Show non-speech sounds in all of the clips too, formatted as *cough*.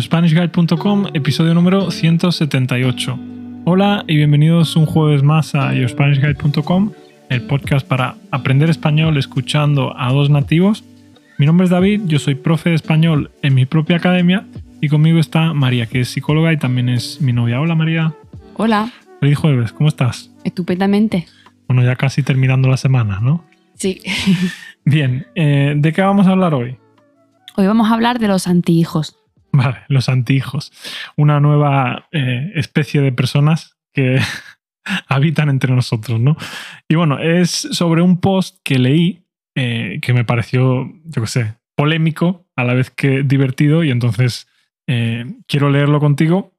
YoSpanishGuide.com, episodio número 178. Hola y bienvenidos un jueves más a YoSpanishGuide.com, el podcast para aprender español escuchando a dos nativos. Mi nombre es David, yo soy profe de español en mi propia academia y conmigo está María, que es psicóloga y también es mi novia. Hola María. Hola. Feliz jueves, ¿cómo estás? Estupendamente. Bueno, ya casi terminando la semana, ¿no? Sí. *laughs* Bien, eh, ¿de qué vamos a hablar hoy? Hoy vamos a hablar de los antihijos. *laughs* Vale, los antihijos. Una nueva eh, especie de personas que *laughs* habitan entre nosotros, ¿no? Y bueno, es sobre un post que leí eh, que me pareció, yo qué sé, polémico, a la vez que divertido, y entonces quiero leerlo contigo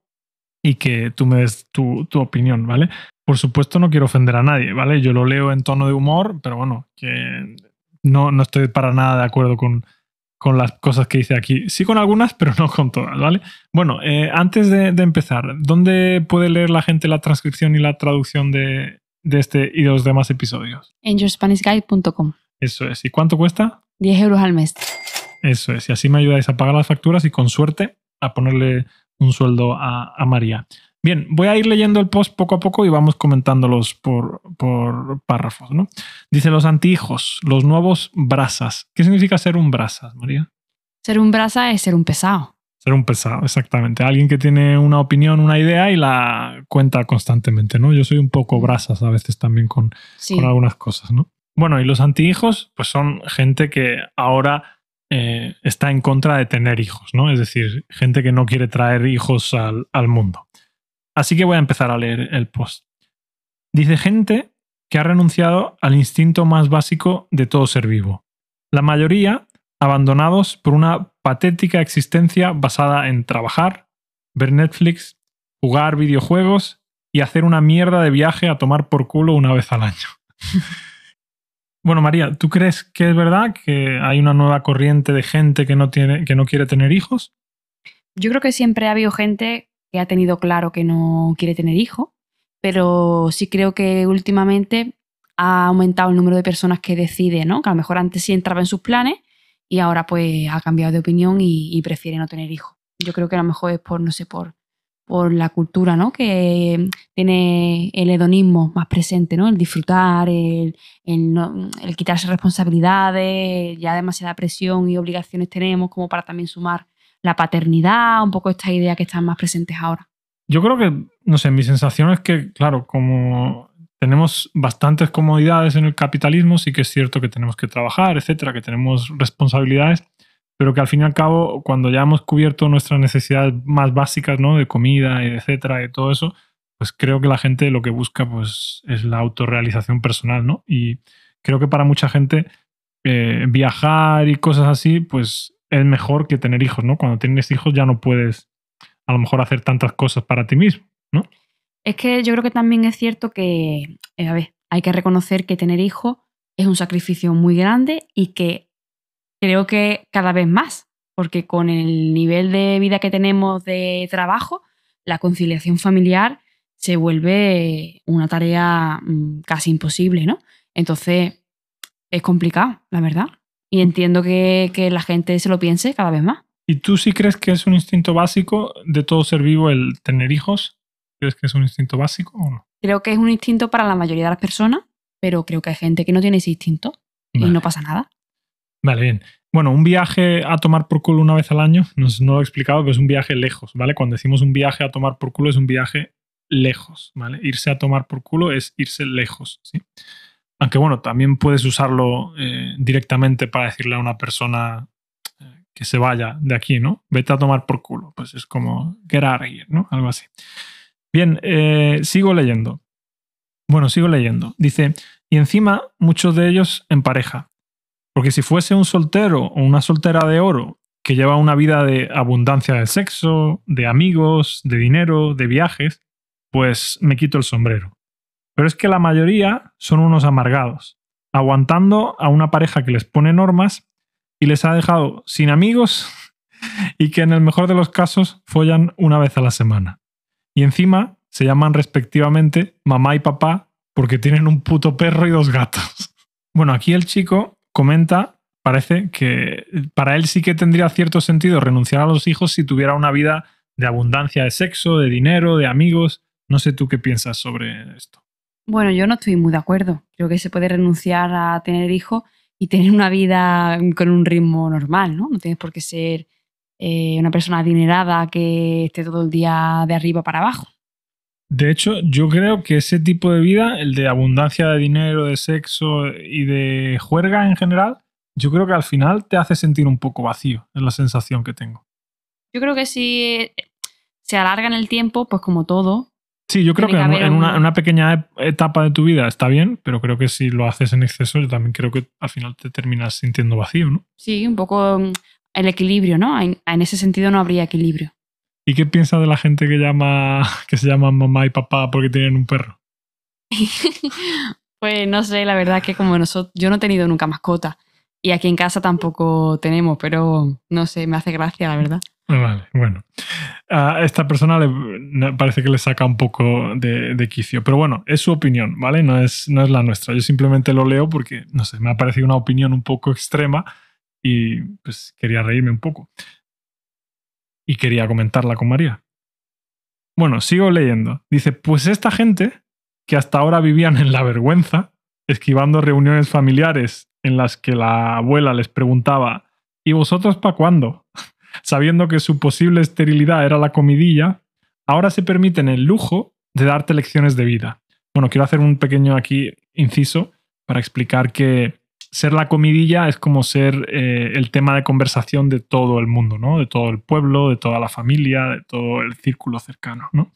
y que tú me des tu, tu opinión, ¿vale? Por supuesto no quiero ofender a nadie, ¿vale? Yo lo leo en tono de humor, pero bueno, que no, no estoy para nada de acuerdo con, con las cosas que dice aquí. Sí con algunas, pero no con todas, ¿vale? Bueno, eh, antes de, empezar, ¿dónde puede leer la gente la transcripción y la traducción de, de este y de los demás episodios? En yourspanishguide.com. Eso es. ¿Y cuánto cuesta? 10 euros al mes. Eso es. Y así me ayudáis a pagar las facturas y con suerte a ponerle un sueldo a, a María. Bien, voy a ir leyendo el post poco a poco y vamos comentándolos por, por párrafos. ¿no? Dice los antihijos, los nuevos brasas. ¿Qué significa ser un brasas, María? Ser un brasa es ser un pesado. Ser un pesado, exactamente. Alguien que tiene una opinión, una idea y la cuenta constantemente, ¿no? Yo soy un poco brasas a veces también con, con algunas cosas, ¿no? Bueno, y los antihijos, pues son gente que ahora eh, está en contra de tener hijos, ¿no? Es decir, gente que no quiere traer hijos al, al mundo. Así que voy a empezar a leer el post. Dice gente que ha renunciado al instinto más básico de todo ser vivo. La mayoría abandonados por una patética existencia basada en trabajar, ver Netflix, jugar videojuegos y hacer una mierda de viaje a tomar por culo una vez al año. *laughs* bueno, María, ¿tú crees que es verdad que hay una nueva corriente de gente que no, tiene, que no quiere tener hijos? Yo creo que siempre ha habido gente que ha tenido claro que no quiere tener hijos, pero sí creo que últimamente ha aumentado el número de personas que decide, ¿no? Que a lo mejor antes sí entraba en sus planes y ahora pues ha cambiado de opinión y, prefiere no tener hijos. Yo creo que a lo mejor es por, no sé, por, por la cultura, ¿no? Que tiene el hedonismo más presente, ¿no? El disfrutar, el, el quitarse responsabilidades, ya demasiada presión y obligaciones tenemos como para también sumar la paternidad, un poco esta idea que están más presentes ahora. Yo creo que, no sé, mi sensación es que, claro, como tenemos bastantes comodidades en el capitalismo, sí que es cierto que tenemos que trabajar, etcétera, que tenemos responsabilidades, pero que al fin y al cabo, cuando ya hemos cubierto nuestras necesidades más básicas, ¿no? De comida, etcétera, y todo eso, pues creo que la gente lo que busca, pues, es la autorrealización personal, ¿no? Y creo que para mucha gente eh, viajar y cosas así, pues es mejor que tener hijos, ¿no? Cuando tienes hijos ya no puedes a lo mejor hacer tantas cosas para ti mismo, ¿no? Es que yo creo que también es cierto que, eh, a ver, hay que reconocer que tener hijos es un sacrificio muy grande y que creo que cada vez más, porque con el nivel de vida que tenemos de trabajo, la conciliación familiar se vuelve una tarea mm, casi imposible, ¿no? Entonces, es complicado, la verdad. Y entiendo que, la gente se lo piense cada vez más. ¿Y tú sí crees que es un instinto básico de todo ser vivo el tener hijos? ¿Crees que es un instinto básico o no? Creo que es un instinto para la mayoría de las personas, pero creo que hay gente que no tiene ese instinto y no pasa nada. Vale, bien. Bueno, un viaje a tomar por culo una vez al año, no, no lo he explicado, pero es un viaje lejos, ¿vale? Cuando decimos un viaje a tomar por culo es un viaje lejos, ¿vale? Irse a tomar por culo es irse lejos, ¿sí? Aunque bueno, también puedes usarlo eh, directamente para decirle a una persona eh, que se vaya de aquí, ¿no? Vete a tomar por culo. Pues es como get out of ¿no? Algo así. Bien, eh, sigo leyendo. Bueno, sigo leyendo. Dice, y encima muchos de ellos en pareja. Porque si fuese un soltero o una soltera de oro que lleva una vida de abundancia de sexo, de amigos, de dinero, de viajes, pues me quito el sombrero. Pero es que la mayoría son unos amargados, aguantando a una pareja que les pone normas y les ha dejado sin amigos *laughs* y que en el mejor de los casos follan una vez a la semana. Y encima se llaman respectivamente mamá y papá porque tienen un puto perro y dos gatos. *laughs* Bueno, aquí el chico comenta parece que para él sí que tendría cierto sentido renunciar a los hijos si tuviera una vida de abundancia de sexo, de dinero, de amigos. No sé tú qué piensas sobre esto. Bueno, yo no estoy muy de acuerdo. Creo que se puede renunciar a tener hijos y tener una vida con un ritmo normal, ¿no? No tienes por qué ser eh, una persona adinerada que esté todo el día de arriba para abajo. De hecho, yo creo que ese tipo de vida, el de abundancia de dinero, de sexo y de juerga en general, yo creo que al final te hace sentir un poco vacío, es la sensación que tengo. Yo creo que si se alarga en el tiempo, pues como todo. Sí, yo creo que, en, una, pequeña etapa de tu vida está bien, pero creo que si lo haces en exceso, yo también creo que al final te terminas sintiendo vacío, ¿no? Sí, un poco mm, el equilibrio, ¿no? En ese sentido no habría equilibrio. ¿Y qué piensas de la gente que llama *laughs* que se llama mamá y papá porque tienen un perro? *laughs* pues no sé, la verdad que como nosotros, yo no he tenido nunca mascota y aquí en casa tampoco tenemos, pero no sé, me hace gracia, la verdad. Vale, bueno. A esta persona le parece que le saca un poco de, de, quicio. Pero bueno, es su opinión, ¿vale? No es, no es la nuestra. Yo simplemente lo leo porque, no sé, me ha parecido una opinión un poco extrema y pues quería reírme un poco y quería comentarla con María. Bueno, sigo leyendo. Dice, pues esta gente, que hasta ahora vivían en la vergüenza, esquivando reuniones familiares en las que la abuela les preguntaba, ¿y vosotros para cuándo? Sabiendo que su posible esterilidad era la comidilla, ahora se permiten el lujo de darte lecciones de vida. Bueno, quiero hacer un pequeño aquí inciso para explicar que ser la comidilla es como ser eh, el tema de conversación de todo el mundo, ¿no? De todo el pueblo, de toda la familia, de todo el círculo cercano, ¿no?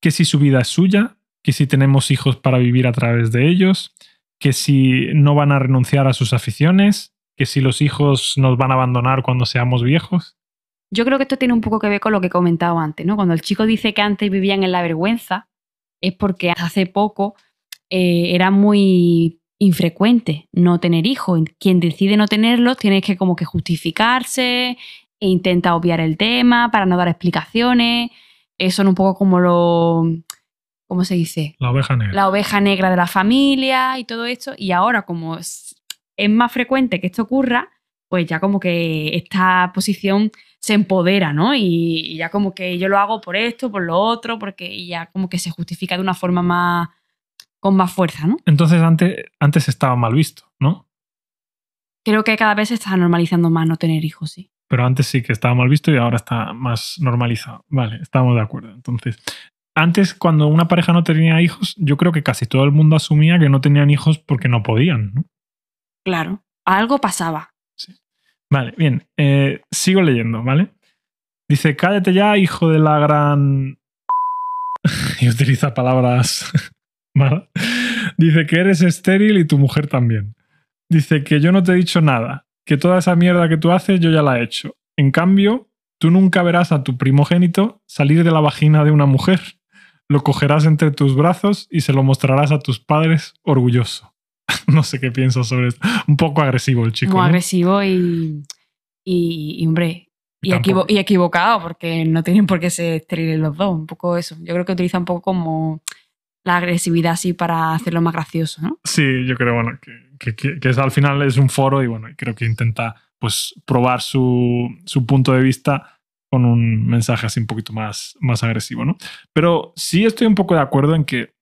Que si su vida es suya, que si tenemos hijos para vivir a través de ellos, que si no van a renunciar a sus aficiones, que si los hijos nos van a abandonar cuando seamos viejos. Yo creo que esto tiene un poco que ver con lo que he comentado antes, ¿no? Cuando el chico dice que antes vivían en la vergüenza, es porque hace poco eh, era muy infrecuente no tener hijos. Quien decide no tenerlos tiene que como que justificarse e intenta obviar el tema para no dar explicaciones. Eso es un poco como lo... ¿Cómo se dice? La oveja negra. La oveja negra de la familia y todo esto. Y ahora como es, más frecuente que esto ocurra, pues ya como que esta posición se empodera, ¿no? Y, ya como que yo lo hago por esto, por lo otro, porque ya como que se justifica de una forma más con más fuerza, ¿no? Entonces antes, antes estaba mal visto, ¿no? Creo que cada vez se está normalizando más no tener hijos, sí. Pero antes sí que estaba mal visto y ahora está más normalizado. Vale, estamos de acuerdo. Entonces, antes cuando una pareja no tenía hijos, yo creo que casi todo el mundo asumía que no tenían hijos porque no podían, ¿no? Claro, algo pasaba. Vale, bien. Eh, sigo leyendo, ¿vale? Dice, cállate ya, hijo de la gran... *laughs* y utiliza palabras *laughs* Dice que eres estéril y tu mujer también. Dice que yo no te he dicho nada, que toda esa mierda que tú haces yo ya la he hecho. En cambio, tú nunca verás a tu primogénito salir de la vagina de una mujer. Lo cogerás entre tus brazos y se lo mostrarás a tus padres orgulloso. *laughs* no sé qué piensas sobre esto. Un poco agresivo el chico. Muy agresivo y, y, hombre, y, y, equivocado, porque no tienen por qué ser estériles los dos. Un poco eso. Yo creo que utiliza un poco como la agresividad así para hacerlo más gracioso, ¿no? Sí, yo creo, bueno, que, que, al final es un foro y bueno, creo que intenta pues probar su, su, punto de vista con un mensaje así un poquito más, más agresivo, ¿no? Pero sí estoy un poco de acuerdo en que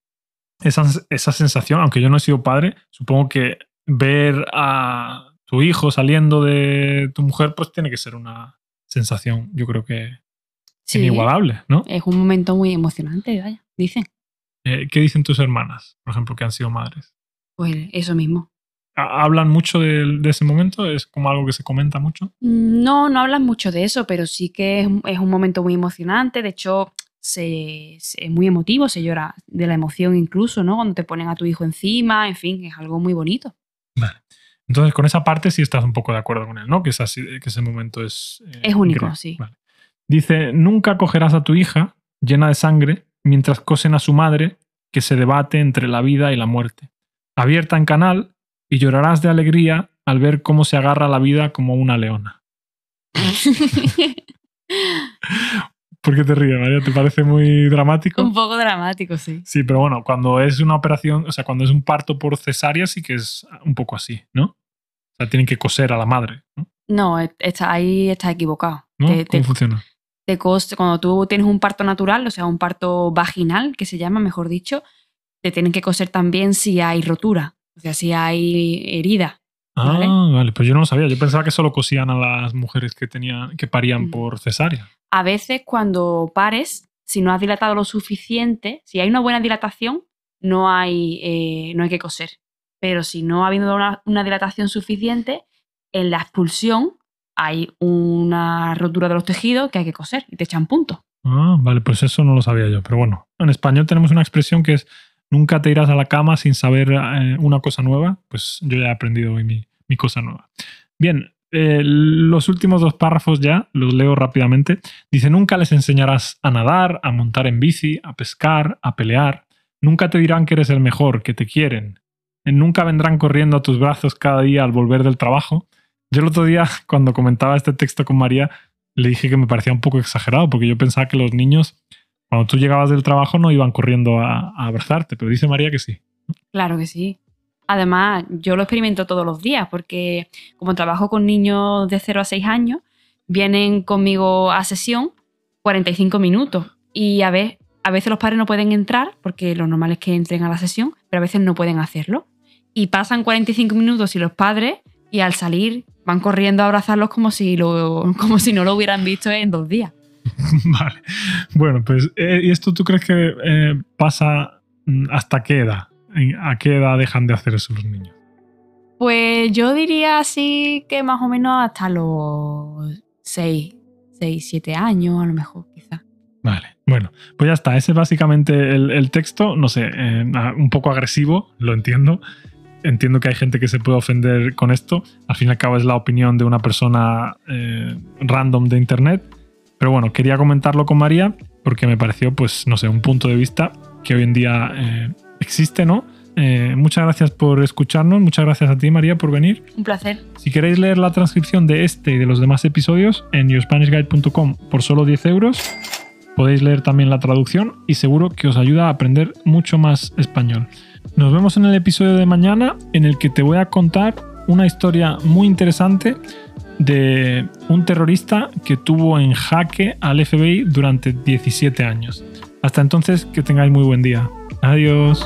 esa, esa sensación, aunque yo no he sido padre, supongo que ver a tu hijo saliendo de tu mujer, pues tiene que ser una sensación, yo creo que inigualable, ¿no? Es un momento muy emocionante, vaya, dicen. Eh, ¿Qué dicen tus hermanas, por ejemplo, que han sido madres? Pues eso mismo. ¿Hablan mucho de, ese momento? ¿Es como algo que se comenta mucho? Mm, no, no hablan mucho de eso, pero sí que es, un momento muy emocionante. De hecho, se, es muy emotivo, se llora de la emoción incluso, ¿no? Cuando te ponen a tu hijo encima, en fin, es algo muy bonito. Vale. Entonces, con esa parte sí estás un poco de acuerdo con él, ¿no? Que, es así, que ese momento es... Eh, es único, sí. Dice, nunca cogerás a tu hija llena de sangre mientras cosen a su madre que se debate entre la vida y la muerte. Abierta en canal y llorarás de alegría al ver cómo se agarra la vida como una leona. *laughs* ¿Por qué te ríes, María? ¿Te parece muy dramático? Un poco dramático, sí. Sí, pero bueno, cuando es una operación, o sea, cuando es un parto por cesárea, sí que es un poco así, ¿no? O sea, tienen que coser a la madre. ¿no? No, está, ahí estás equivocado. ¿No? Te- ¿Cómo te- funciona? te cuando tú tienes un parto natural, o sea, un parto vaginal, que se llama, mejor dicho, te tienen que coser también si hay rotura, o sea, si hay herida. Ah, Vale. vale. Pues yo no lo sabía. Yo pensaba que solo cosían a las mujeres que tenían que parían Mm. por cesárea. A veces cuando pares, si no has dilatado lo suficiente, si hay una buena dilatación, no hay, eh, no hay que coser. Pero si no ha habido una, dilatación suficiente, en la expulsión hay una rotura de los tejidos que hay que coser y te echan puntos. Ah, vale, pues eso no lo sabía yo. Pero bueno, en español tenemos una expresión que es nunca te irás a la cama sin saber eh, una cosa nueva. Pues yo ya he aprendido hoy mi cosa nueva. Bien, eh, los últimos dos párrafos ya los leo rápidamente. Dice, nunca les enseñarás a nadar, a montar en bici, a pescar, a pelear. Nunca te dirán que eres el mejor, que te quieren. Nunca vendrán corriendo a tus brazos cada día al volver del trabajo. Yo el otro día, *laughs* cuando comentaba este texto con María, le dije que me parecía un poco exagerado, porque yo pensaba que los niños, cuando tú llegabas del trabajo, no iban corriendo a, a abrazarte, pero dice María que sí. Claro que sí. Además, yo lo experimento todos los días porque como trabajo con niños de 0 a 6 años, vienen conmigo a sesión 45 minutos y a, a veces los padres no pueden entrar porque lo normal es que entren a la sesión, pero a veces no pueden hacerlo. Y pasan 45 minutos y los padres y al salir van corriendo a abrazarlos como si, lo, *laughs* como si no lo hubieran visto en dos días. *laughs* vale. Bueno, pues, eh, ¿y esto tú crees que eh, pasa mm, hasta qué edad? ¿En- ¿A qué edad dejan de hacer eso los niños? Pues yo diría así que más o menos hasta los 6, 6 7 años a lo mejor, quizás. Vale, bueno, pues ya está. Ese es básicamente el, el texto. No sé, eh, un poco agresivo, lo entiendo. Entiendo que hay gente que se puede ofender con esto. Al fin y al cabo es la opinión de una persona eh, random de internet. Pero bueno, quería comentarlo con María porque me pareció, pues, no sé, un punto de vista que hoy en día eh, existe, ¿no? Eh, muchas gracias por escucharnos. Muchas gracias a ti, María, por venir. Un placer. Si queréis leer la transcripción de este y de los demás episodios en yourspanishguide.com por solo 10 euros, podéis leer también la traducción y seguro que os ayuda a aprender mucho más español. Nos vemos en el episodio de mañana en el que te voy a contar una historia muy interesante de un terrorista que tuvo en jaque al FBI durante 17 años. Hasta entonces, que tengáis muy buen día. Adiós.